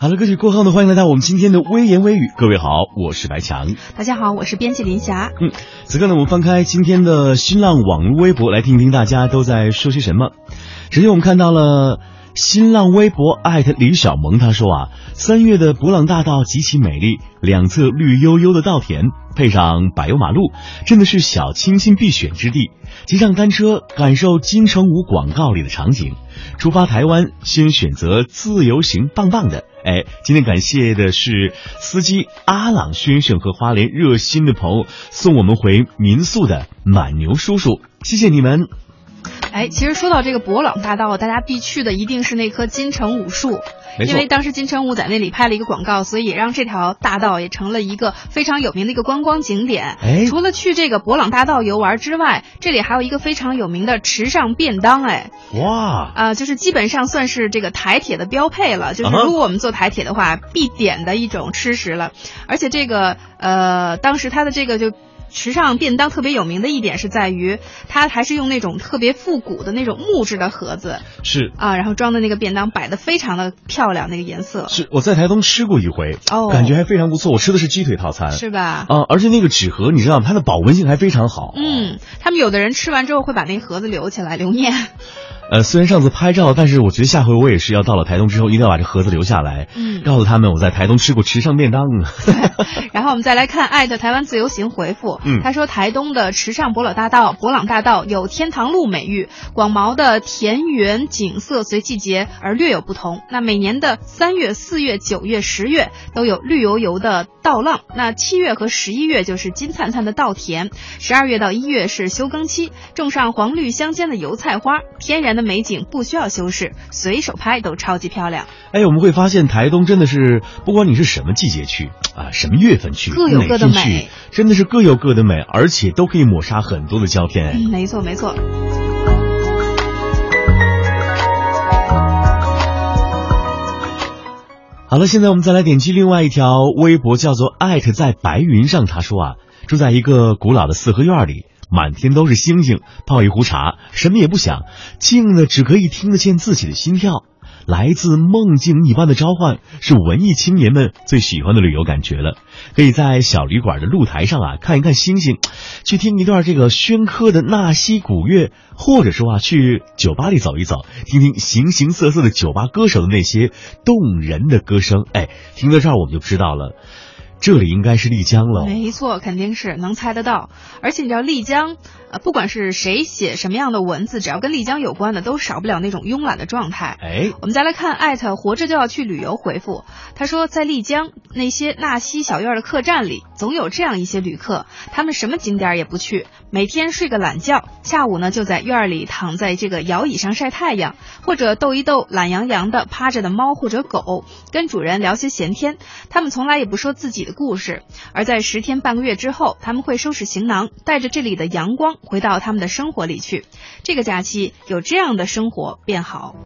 好了，歌曲过后呢，欢迎来到我们今天的微言微语。各位好，我是白强。大家好，我是编辑林霞。嗯，此刻呢，我们翻开今天的新浪网络微博，来听听大家都在说些什么。首先，我们看到了新浪微博艾特李小萌，他说啊，三月的博朗大道极其美丽，两侧绿油油的稻田，配上柏油马路，真的是小清新必选之地。骑上单车，感受金城武广告里的场景。出发台湾，先选择自由行，棒棒的。哎，今天感谢的是司机阿朗先生和花莲热心的朋友送我们回民宿的满牛叔叔，谢谢你们。哎，其实说到这个博朗大道，大家必去的一定是那棵金城武树，因为当时金城武在那里拍了一个广告，所以也让这条大道也成了一个非常有名的一个观光景点。哎，除了去这个博朗大道游玩之外，这里还有一个非常有名的池上便当。哎，哇，啊，就是基本上算是这个台铁的标配了，就是如果我们坐台铁的话，必点的一种吃食了。而且这个呃，当时它的这个就。池上便当特别有名的一点是在于，它还是用那种特别复古的那种木质的盒子，是啊，然后装的那个便当摆的非常的漂亮，那个颜色是我在台东吃过一回，哦，感觉还非常不错。我吃的是鸡腿套餐，是吧？啊，而且那个纸盒你知道它的保温性还非常好。嗯，他们有的人吃完之后会把那盒子留起来留念。呃，虽然上次拍照，但是我觉得下回我也是要到了台东之后，一定要把这盒子留下来，嗯，告诉他们我在台东吃过时尚便当。然后我们再来看艾特台湾自由行回复，嗯，他说台东的池上博朗大道，博朗大道有天堂路美誉，广袤的田园景色随季节而略有不同。那每年的三月、四月、九月、十月都有绿油油的稻浪，那七月和十一月就是金灿灿的稻田，十二月到一月是休耕期，种上黄绿相间的油菜花，天然的美景不需要修饰，随手拍都超级漂亮。哎，我们会发现台东真的是，不管你是什么季节去啊，什么月份去，各有各的美，真的是各有各的美，而且都可以抹杀很多的胶片。嗯，没错没错。好了，现在我们再来点击另外一条微博，叫做“艾特在白云上”。他说啊，住在一个古老的四合院里，满天都是星星，泡一壶茶，什么也不想，静的只可以听得见自己的心跳。来自梦境一般的召唤，是文艺青年们最喜欢的旅游感觉了。可以在小旅馆的露台上啊，看一看星星，去听一段这个宣科的纳西古乐，或者说啊，去酒吧里走一走，听听形形色色的酒吧歌手的那些动人的歌声。哎，听到这儿我们就知道了。这里应该是丽江了，没错，肯定是能猜得到。而且你知道丽江，呃，不管是谁写什么样的文字，只要跟丽江有关的，都少不了那种慵懒的状态。哎，我们再来看艾特活着就要去旅游回复，他说在丽江那些纳西小院的客栈里，总有这样一些旅客，他们什么景点也不去，每天睡个懒觉，下午呢就在院里躺在这个摇椅上晒太阳，或者逗一逗懒洋洋的趴着的猫或者狗，跟主人聊些闲天。他们从来也不说自己。的故事，而在十天半个月之后，他们会收拾行囊，带着这里的阳光回到他们的生活里去。这个假期有这样的生活便好。